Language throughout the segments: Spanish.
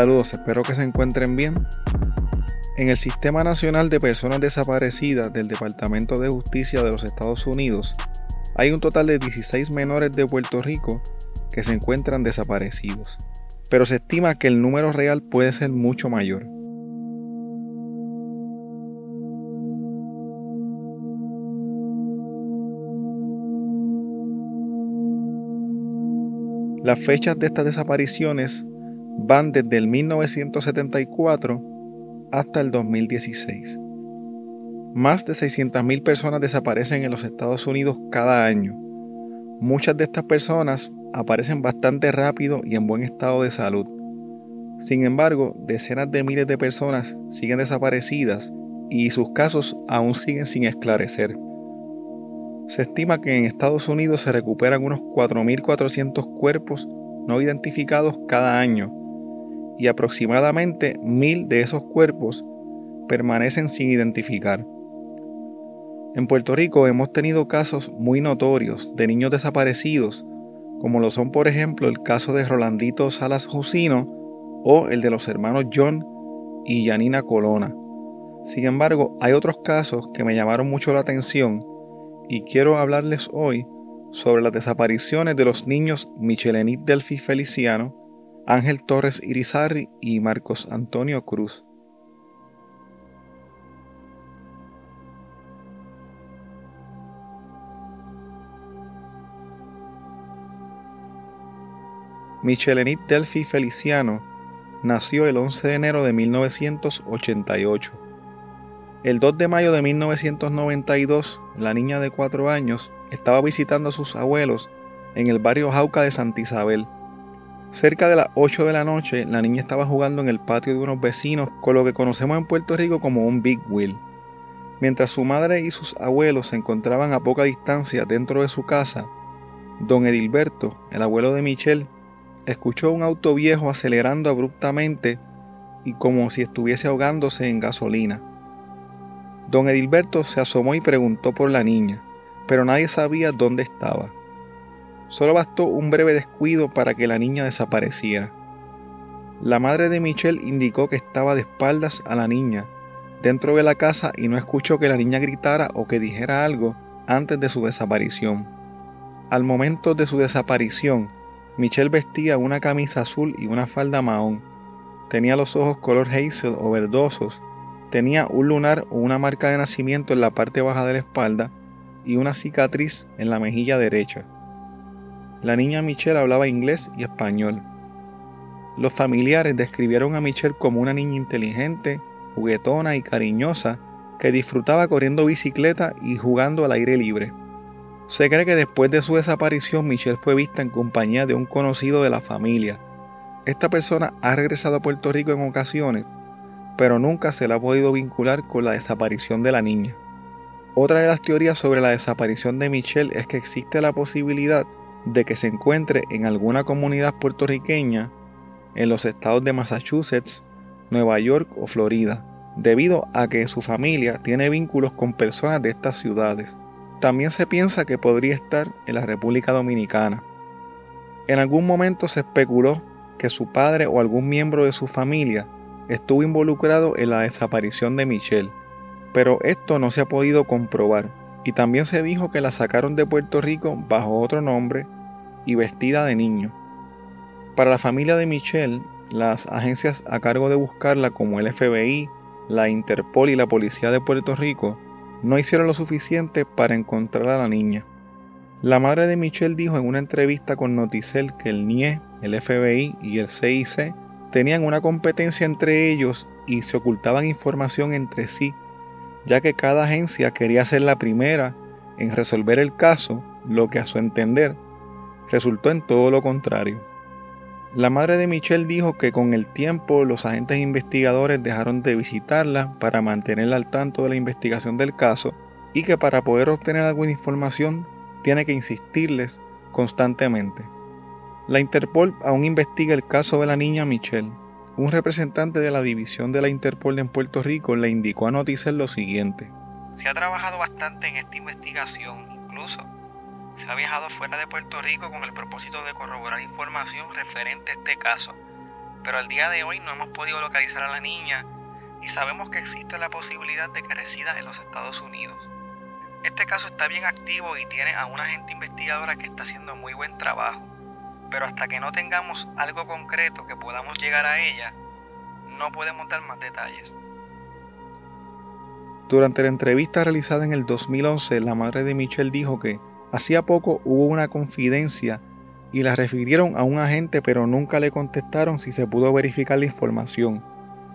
Saludos, espero que se encuentren bien. En el Sistema Nacional de Personas Desaparecidas del Departamento de Justicia de los Estados Unidos, hay un total de 16 menores de Puerto Rico que se encuentran desaparecidos, pero se estima que el número real puede ser mucho mayor. Las fechas de estas desapariciones van desde el 1974 hasta el 2016. Más de 600.000 personas desaparecen en los Estados Unidos cada año. Muchas de estas personas aparecen bastante rápido y en buen estado de salud. Sin embargo, decenas de miles de personas siguen desaparecidas y sus casos aún siguen sin esclarecer. Se estima que en Estados Unidos se recuperan unos 4.400 cuerpos no identificados cada año y aproximadamente mil de esos cuerpos permanecen sin identificar. En Puerto Rico hemos tenido casos muy notorios de niños desaparecidos, como lo son por ejemplo el caso de Rolandito Salas Jusino o el de los hermanos John y Yanina Colona. Sin embargo, hay otros casos que me llamaron mucho la atención y quiero hablarles hoy sobre las desapariciones de los niños Michelenit Delphi Feliciano, Ángel Torres Irizarri y Marcos Antonio Cruz. Michelenit Delphi Feliciano nació el 11 de enero de 1988. El 2 de mayo de 1992, la niña de 4 años estaba visitando a sus abuelos en el barrio Jauca de Santa Isabel, Cerca de las 8 de la noche, la niña estaba jugando en el patio de unos vecinos con lo que conocemos en Puerto Rico como un Big Wheel. Mientras su madre y sus abuelos se encontraban a poca distancia dentro de su casa, don Edilberto, el abuelo de Michelle, escuchó un auto viejo acelerando abruptamente y como si estuviese ahogándose en gasolina. Don Edilberto se asomó y preguntó por la niña, pero nadie sabía dónde estaba. Solo bastó un breve descuido para que la niña desapareciera. La madre de Michelle indicó que estaba de espaldas a la niña dentro de la casa y no escuchó que la niña gritara o que dijera algo antes de su desaparición. Al momento de su desaparición, Michelle vestía una camisa azul y una falda mahón. Tenía los ojos color hazel o verdosos. Tenía un lunar o una marca de nacimiento en la parte baja de la espalda y una cicatriz en la mejilla derecha. La niña Michelle hablaba inglés y español. Los familiares describieron a Michelle como una niña inteligente, juguetona y cariñosa que disfrutaba corriendo bicicleta y jugando al aire libre. Se cree que después de su desaparición Michelle fue vista en compañía de un conocido de la familia. Esta persona ha regresado a Puerto Rico en ocasiones, pero nunca se le ha podido vincular con la desaparición de la niña. Otra de las teorías sobre la desaparición de Michelle es que existe la posibilidad de que se encuentre en alguna comunidad puertorriqueña en los estados de Massachusetts, Nueva York o Florida, debido a que su familia tiene vínculos con personas de estas ciudades. También se piensa que podría estar en la República Dominicana. En algún momento se especuló que su padre o algún miembro de su familia estuvo involucrado en la desaparición de Michelle, pero esto no se ha podido comprobar y también se dijo que la sacaron de Puerto Rico bajo otro nombre vestida de niño. Para la familia de Michelle, las agencias a cargo de buscarla como el FBI, la Interpol y la Policía de Puerto Rico no hicieron lo suficiente para encontrar a la niña. La madre de Michelle dijo en una entrevista con Noticel que el NIE, el FBI y el CIC tenían una competencia entre ellos y se ocultaban información entre sí ya que cada agencia quería ser la primera en resolver el caso, lo que a su entender resultó en todo lo contrario. La madre de Michelle dijo que con el tiempo los agentes investigadores dejaron de visitarla para mantenerla al tanto de la investigación del caso y que para poder obtener alguna información tiene que insistirles constantemente. La Interpol aún investiga el caso de la niña Michelle un representante de la división de la Interpol en Puerto Rico le indicó a Noticel lo siguiente. Se ha trabajado bastante en esta investigación, incluso se ha viajado fuera de Puerto Rico con el propósito de corroborar información referente a este caso. pero al día de hoy no hemos podido localizar a la niña y sabemos que existe la posibilidad de que resida en los Estados Unidos. Este caso está bien activo y tiene a una agente investigadora que está haciendo muy buen trabajo, pero hasta que no tengamos algo concreto que podamos llegar a ella, no podemos dar más detalles. Durante la entrevista realizada en el 2011, la madre de Michelle dijo que hacía poco hubo una confidencia y la refirieron a un agente pero nunca le contestaron si se pudo verificar la información.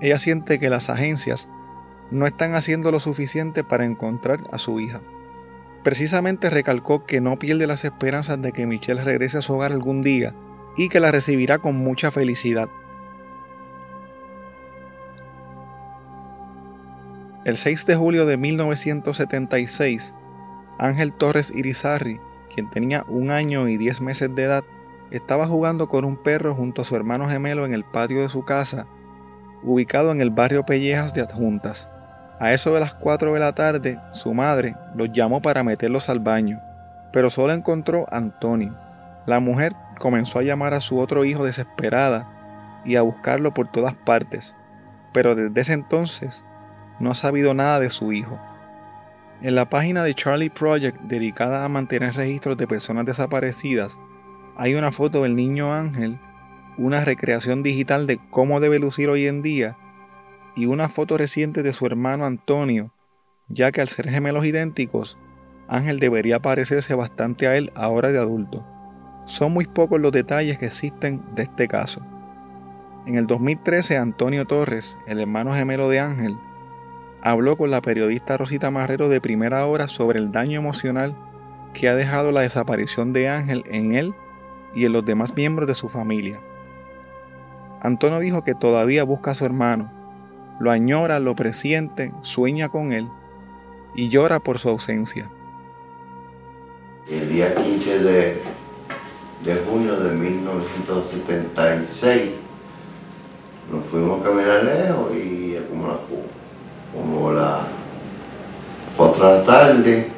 Ella siente que las agencias no están haciendo lo suficiente para encontrar a su hija. Precisamente recalcó que no pierde las esperanzas de que Michelle regrese a su hogar algún día y que la recibirá con mucha felicidad. El 6 de julio de 1976, Ángel Torres Irizarri, quien tenía un año y diez meses de edad, estaba jugando con un perro junto a su hermano gemelo en el patio de su casa, ubicado en el barrio Pellejas de Adjuntas. A eso de las 4 de la tarde, su madre los llamó para meterlos al baño, pero solo encontró a Antonio. La mujer comenzó a llamar a su otro hijo desesperada y a buscarlo por todas partes, pero desde ese entonces no ha sabido nada de su hijo. En la página de Charlie Project dedicada a mantener registros de personas desaparecidas, hay una foto del niño Ángel, una recreación digital de cómo debe lucir hoy en día y una foto reciente de su hermano Antonio, ya que al ser gemelos idénticos, Ángel debería parecerse bastante a él ahora de adulto. Son muy pocos los detalles que existen de este caso. En el 2013, Antonio Torres, el hermano gemelo de Ángel, habló con la periodista Rosita Marrero de primera hora sobre el daño emocional que ha dejado la desaparición de Ángel en él y en los demás miembros de su familia. Antonio dijo que todavía busca a su hermano, lo añora, lo presiente, sueña con él y llora por su ausencia. El día 15 de, junio de 1976 nos fuimos a caminar lejos y como las como la 4 de la tarde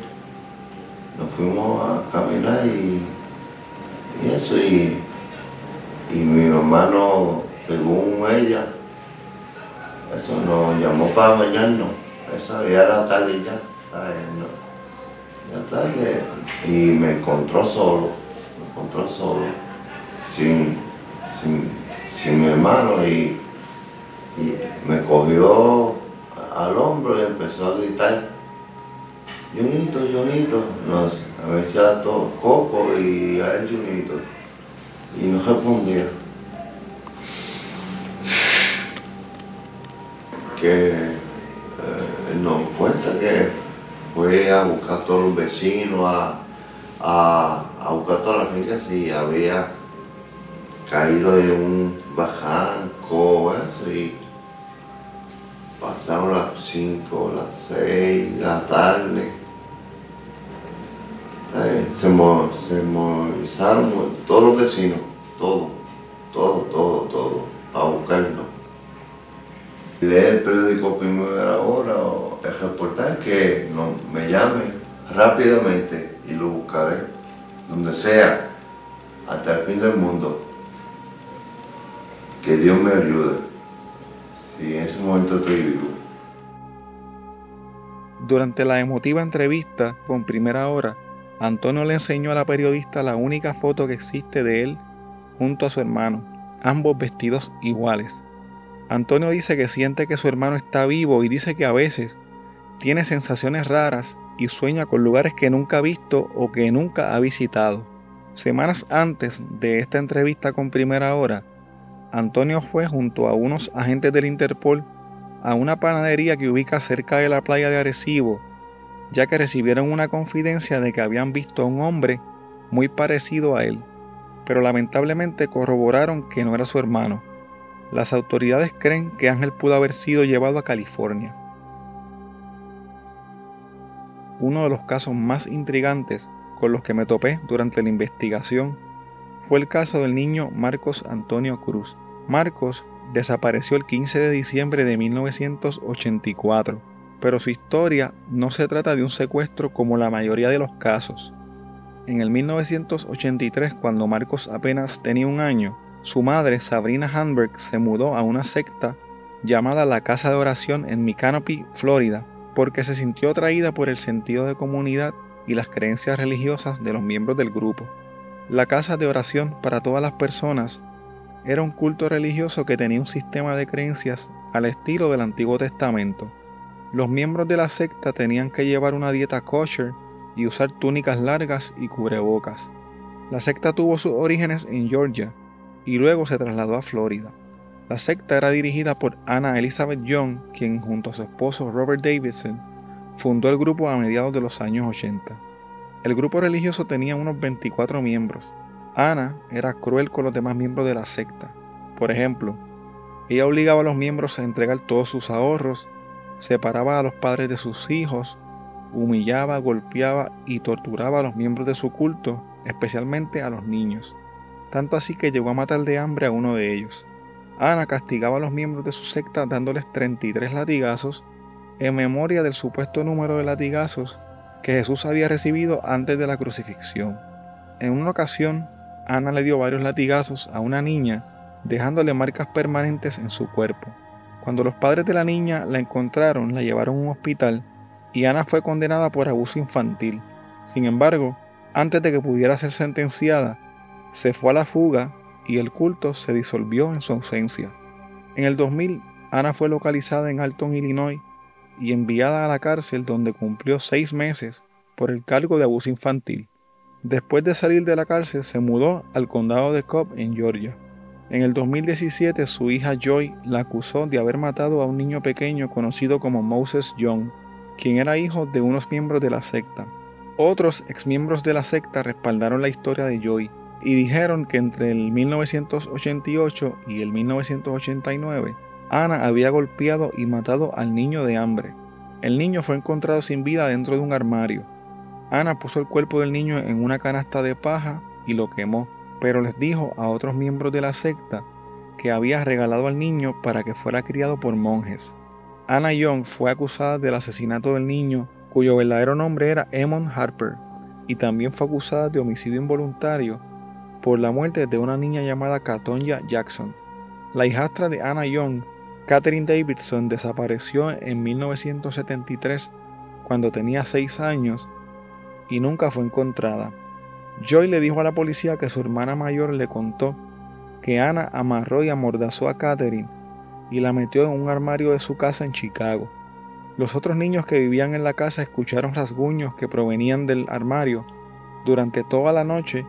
nos fuimos a caminar y, eso y, y mi hermano según ella eso nos llamó para bañarnos. Eso ya era tarde ya. Ya tarde. Y me encontró solo. Me encontró solo. Sin, sin, mi hermano. Y, me cogió al hombro y empezó a gritar. Junito, Junito. Nos, a veces a todo Coco y a él Junito. Y no respondía. que eh, nos cuenta que fue a buscar a todos los vecinos, a, a, buscar todas las fincas y había caído en un bajanco, y pasaron las 5, las 6 de la tarde. Se, se movilizaron todos los vecinos, todo, todo, todo, todo, a buscarnos leer el periódico Primera Hora o el reportaje que no, me llame rápidamente y lo buscaré donde sea, hasta el fin del mundo. Que Dios me. Durante la emotiva entrevista con Primera Hora, Antonio le enseñó a la periodista la única foto que existe de él junto a su hermano, ambos vestidos iguales. Antonio dice que siente que su hermano está vivo y dice que a veces tiene sensaciones raras y sueña con lugares que nunca ha visto o que nunca ha visitado. Semanas antes de esta entrevista con Primera Hora, Antonio fue junto a unos agentes del Interpol a una panadería que ubica cerca de la playa de Arecibo, ya que recibieron una confidencia de que habían visto a un hombre muy parecido a él, pero lamentablemente corroboraron que no era su hermano. Las autoridades creen que Ángel pudo haber sido llevado a California. Uno de los casos más intrigantes con los que me topé durante la investigación fue el caso del niño Marcos Antonio Cruz. Marcos desapareció el 15 de diciembre de 1984, pero su historia no se trata de un secuestro como la mayoría de los casos. En el 1983, cuando Marcos apenas tenía un año, su madre, Sabrina Handberg, se mudó a una secta llamada la Casa de Oración en Micanopy, Florida, porque se sintió atraída por el sentido de comunidad y las creencias religiosas de los miembros del grupo. La Casa de Oración para todas las personas era un culto religioso que tenía un sistema de creencias al estilo del Antiguo Testamento. Los miembros de la secta tenían que llevar una dieta kosher y usar túnicas largas y cubrebocas. La secta tuvo sus orígenes en Georgia y luego se trasladó a Florida. La secta era dirigida por Anna Elizabeth Young, quien junto a su esposo Robert Davidson fundó el grupo a mediados de los años 80. El grupo religioso tenía unos 24 miembros. Anna era cruel con los demás miembros de la secta. Por ejemplo, ella obligaba a los miembros a entregar todos sus ahorros, separaba a los padres de sus hijos, humillaba, golpeaba y torturaba a los miembros de su culto, especialmente a los niños. Tanto así que llegó a matar de hambre a uno de ellos. Ana castigaba a los miembros de su secta dándoles 33 latigazos en memoria del supuesto número de latigazos que Jesús había recibido antes de la crucifixión. En una ocasión, Ana le dio varios latigazos a una niña, dejándole marcas permanentes en su cuerpo. Cuando los padres de la niña la encontraron, la llevaron a un hospital y Ana fue condenada por abuso infantil. Sin embargo, antes de que pudiera ser sentenciada, se fue a la fuga y el culto se disolvió en su ausencia. En el 2000, Ana fue localizada en Alton, Illinois, y enviada a la cárcel donde cumplió seis meses por el cargo de abuso infantil. Después de salir de la cárcel se mudó al condado de Cobb en Georgia. En el 2017 su hija Joy la acusó de haber matado a un niño pequeño conocido como Moses Young, quien era hijo de unos miembros de la secta. Otros exmiembros de la secta respaldaron la historia de Joy y dijeron que entre el 1988 y el 1989 Ana había golpeado y matado al niño de hambre. El niño fue encontrado sin vida dentro de un armario. Ana puso el cuerpo del niño en una canasta de paja y lo quemó, pero les dijo a otros miembros de la secta que había regalado al niño para que fuera criado por monjes. Ana Young fue acusada del asesinato del niño, cuyo verdadero nombre era Emon Harper, y también fue acusada de homicidio involuntario por la muerte de una niña llamada Katonya Jackson. La hijastra de Anna Young Catherine Davidson desapareció en 1973 cuando tenía 6 años y nunca fue encontrada. Joy le dijo a la policía que su hermana mayor le contó que Ana amarró y amordazó a Catherine y la metió en un armario de su casa en Chicago. Los otros niños que vivían en la casa escucharon rasguños que provenían del armario durante toda la noche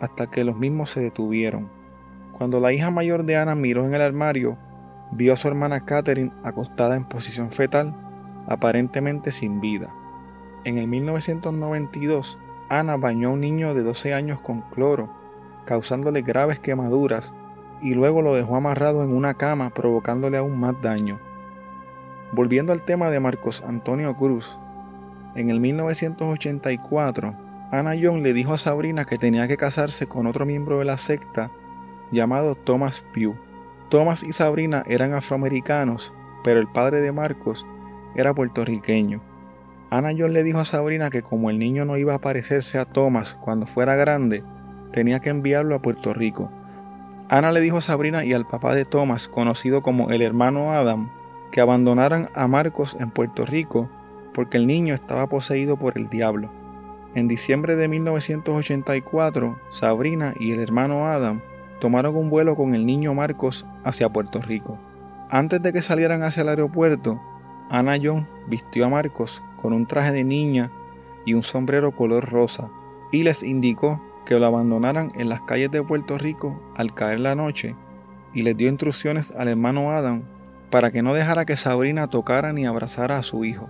hasta que los mismos se detuvieron. Cuando la hija mayor de Ana miró en el armario, vio a su hermana Catherine acostada en posición fetal, aparentemente sin vida. En el 1992, Ana bañó a un niño de 12 años con cloro, causándole graves quemaduras, y luego lo dejó amarrado en una cama, provocándole aún más daño. Volviendo al tema de Marcos Antonio Cruz, en el 1984, Ana Young le dijo a Sabrina que tenía que casarse con otro miembro de la secta llamado Thomas Pugh. Thomas y Sabrina eran afroamericanos, pero el padre de Marcos era puertorriqueño. Ana John le dijo a Sabrina que como el niño no iba a parecerse a Thomas cuando fuera grande, tenía que enviarlo a Puerto Rico. Ana le dijo a Sabrina y al papá de Thomas, conocido como el hermano Adam, que abandonaran a Marcos en Puerto Rico porque el niño estaba poseído por el diablo. En diciembre de 1984, Sabrina y el hermano Adam tomaron un vuelo con el niño Marcos hacia Puerto Rico. Antes de que salieran hacia el aeropuerto, Ana John vistió a Marcos con un traje de niña y un sombrero color rosa y les indicó que lo abandonaran en las calles de Puerto Rico al caer la noche y les dio instrucciones al hermano Adam para que no dejara que Sabrina tocara ni abrazara a su hijo.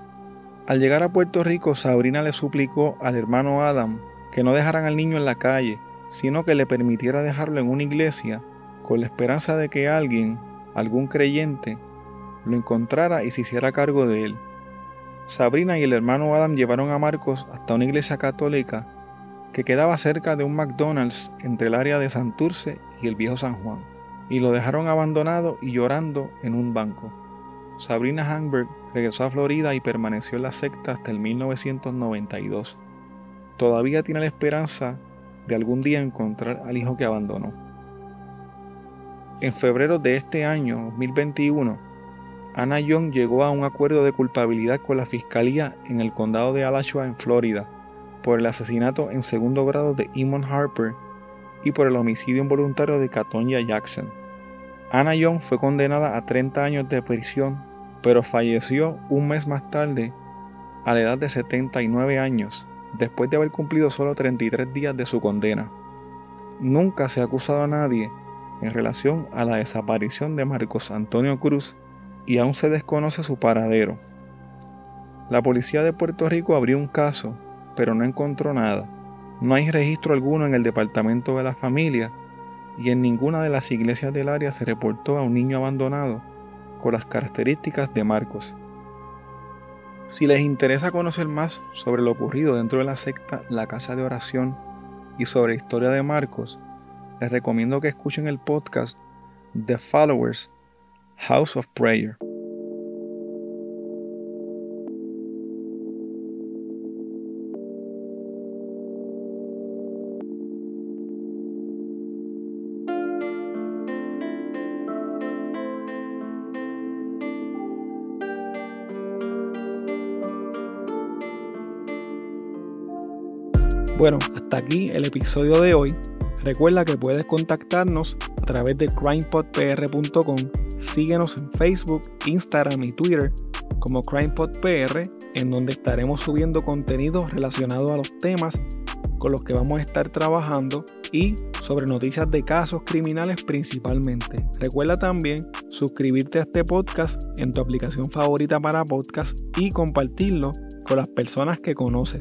Al llegar a Puerto Rico, Sabrina le suplicó al hermano Adam que no dejaran al niño en la calle sino que le permitiera dejarlo en una iglesia con la esperanza de que alguien, algún creyente, lo encontrara y se hiciera cargo de él. Sabrina y el hermano Adam llevaron a Marcos hasta una iglesia católica que quedaba cerca de un McDonald's entre el área de Santurce y el viejo San Juan, y lo dejaron abandonado y llorando en un banco. Sabrina Hangberg regresó a Florida y permaneció en la secta hasta el 1992. Todavía tiene la esperanza de algún día encontrar al hijo que abandonó. En febrero de este año, 2021, Anna Young llegó a un acuerdo de culpabilidad con la fiscalía en el condado de Alachua, en Florida, por el asesinato en segundo grado de Eamon Harper y por el homicidio involuntario de Katonya Jackson. Anna Young fue condenada a 30 años de prisión, pero falleció un mes más tarde a la edad de 79 años, después de haber cumplido solo 33 días de su condena. Nunca se ha acusado a nadie en relación a la desaparición de Marcos Antonio Cruz y aún se desconoce su paradero. La policía de Puerto Rico abrió un caso, pero no encontró nada. No hay registro alguno en el departamento de la familia y en ninguna de las iglesias del área se reportó a un niño abandonado con las características de Marcos. Si les interesa conocer más sobre lo ocurrido dentro de la secta La Casa de Oración y sobre la historia de Marcos, les recomiendo que escuchen el podcast The Followers House of Prayer. Bueno, hasta aquí el episodio de hoy. Recuerda que puedes contactarnos a través de crimepodpr.com. Síguenos en Facebook, Instagram y Twitter como CrimePodPR, en donde estaremos subiendo contenido relacionado a los temas con los que vamos a estar trabajando y sobre noticias de casos criminales principalmente. Recuerda también suscribirte a este podcast en tu aplicación favorita para podcast y compartirlo con las personas que conoces.